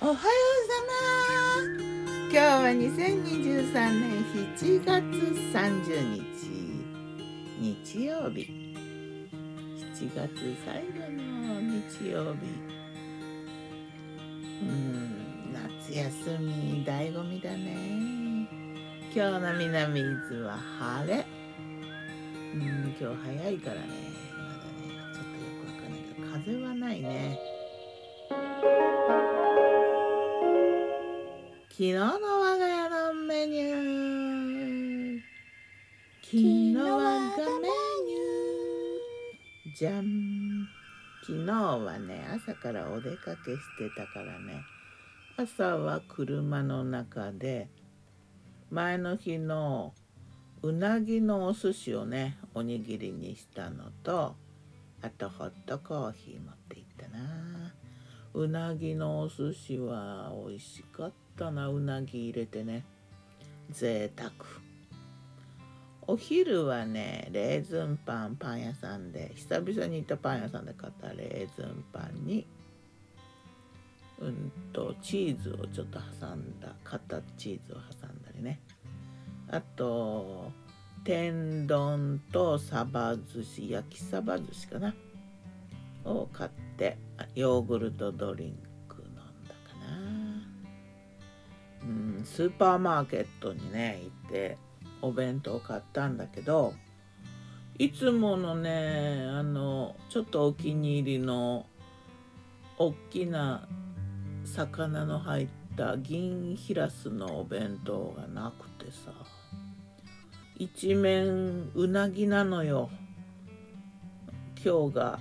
おはようさま。今日は2023年7月30日日曜日。7月最後の日曜日。うん夏休み醍醐味だね。今日の南伊豆は晴れ。うん今日早いからね。まだねちょっとよくわかんないけど風はないね。昨日の我が家のメニュー。昨日我がメニュー。じゃん昨日はね朝からお出かけしてたからね。朝は車の中で前の日のうなぎのお寿司をねおにぎりにしたのとあとホットコーヒー持って行ったな。うなぎのお寿司は美味しかった。なうなぎ入れてね。贅沢。お昼はねレーズンパンパン屋さんで久々に行ったパン屋さんで買ったレーズンパンにうんとチーズをちょっと挟んだ買ったチーズを挟んだりね。あと天丼とサバ寿司焼きサバ寿司かな。を買ってヨーグルトドリンスーパーマーケットにね行ってお弁当買ったんだけどいつものねあのちょっとお気に入りのおっきな魚の入った銀ヒラスのお弁当がなくてさ一面うなぎなのよ。今日が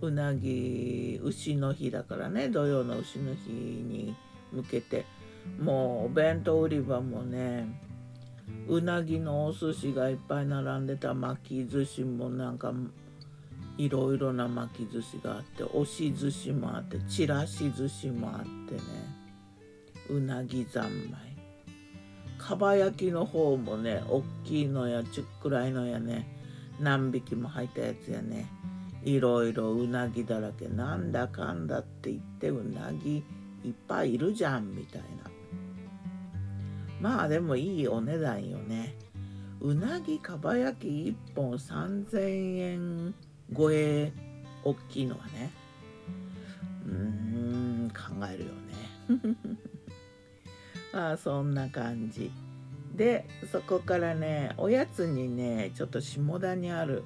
うなぎ牛の日だからね土曜の牛の日に向けて。もうお弁当売り場もねうなぎのお寿司がいっぱい並んでた巻き寿司もなんかいろいろな巻き寿司があって押し寿司もあってちらし寿司もあってね。うなぎ三昧。かば焼きの方もねおっきいのやちっくらいのやね何匹も入ったやつやね。いろいろうなぎだらけ。なんだかんだって言ってうなぎいっぱいいるじゃんみたいな。まあでもいいお値段よね。うなぎかば焼き1本3000円超え大きいのはね。うーん考えるよね。まあそんな感じ。でそこからねおやつにねちょっと下田にある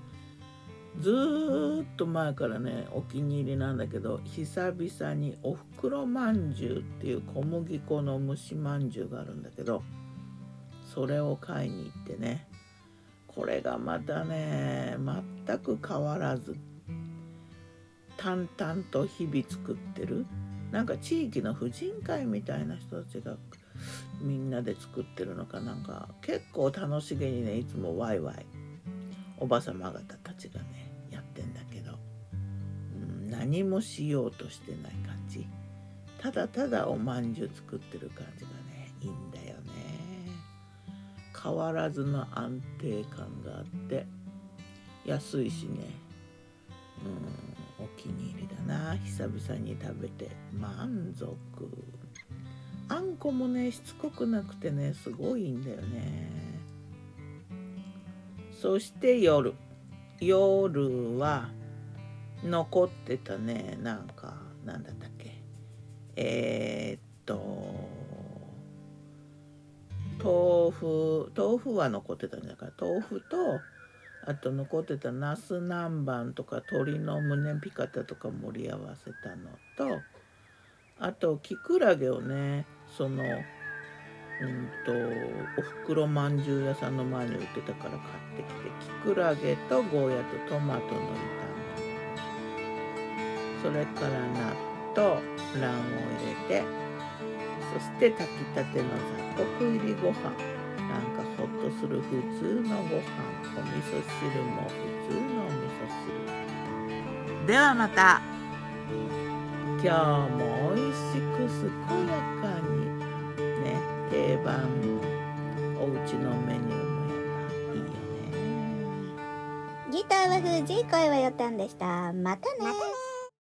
ずっと前からねお気に入りなんだけど久々におふくろまんじゅうっていう小麦粉の蒸しまんじゅうがあるんだけどそれを買いに行ってねこれがまたね全く変わらず淡々と日々作ってるなんか地域の婦人会みたいな人たちがみんなで作ってるのかなんか結構楽しげにねいつもワイワイおばさま方何もしようとしてない感じ。ただただおまんじゅう作ってる感じがねいいんだよね。変わらずの安定感があって安いしね。うんお気に入りだな。久々に食べて。満足。あんこもねしつこくなくてねすごいんだよね。そして夜。夜は残ってたねなんかなんだったっけ。えー、っと豆腐豆腐は残ってたんだか豆腐とあと残ってたナス南蛮とか鶏の胸ピカタとか盛り合わせたのとあとキクラゲをねそのうんとおふくろまんじゅう屋さんの前に売ってたから買ってきてキクラゲとゴーヤとトマトの炒それから納豆卵黄を入れてそして炊きたての雑穀入りご飯。なんかほっとする普通のご飯。お味噌汁も普通のお味噌汁。ではまた。今日も美味しく健やかに。ね定番。おうちのメニューもやっぱいいよね。ギターは藤井声はよたんでした。またね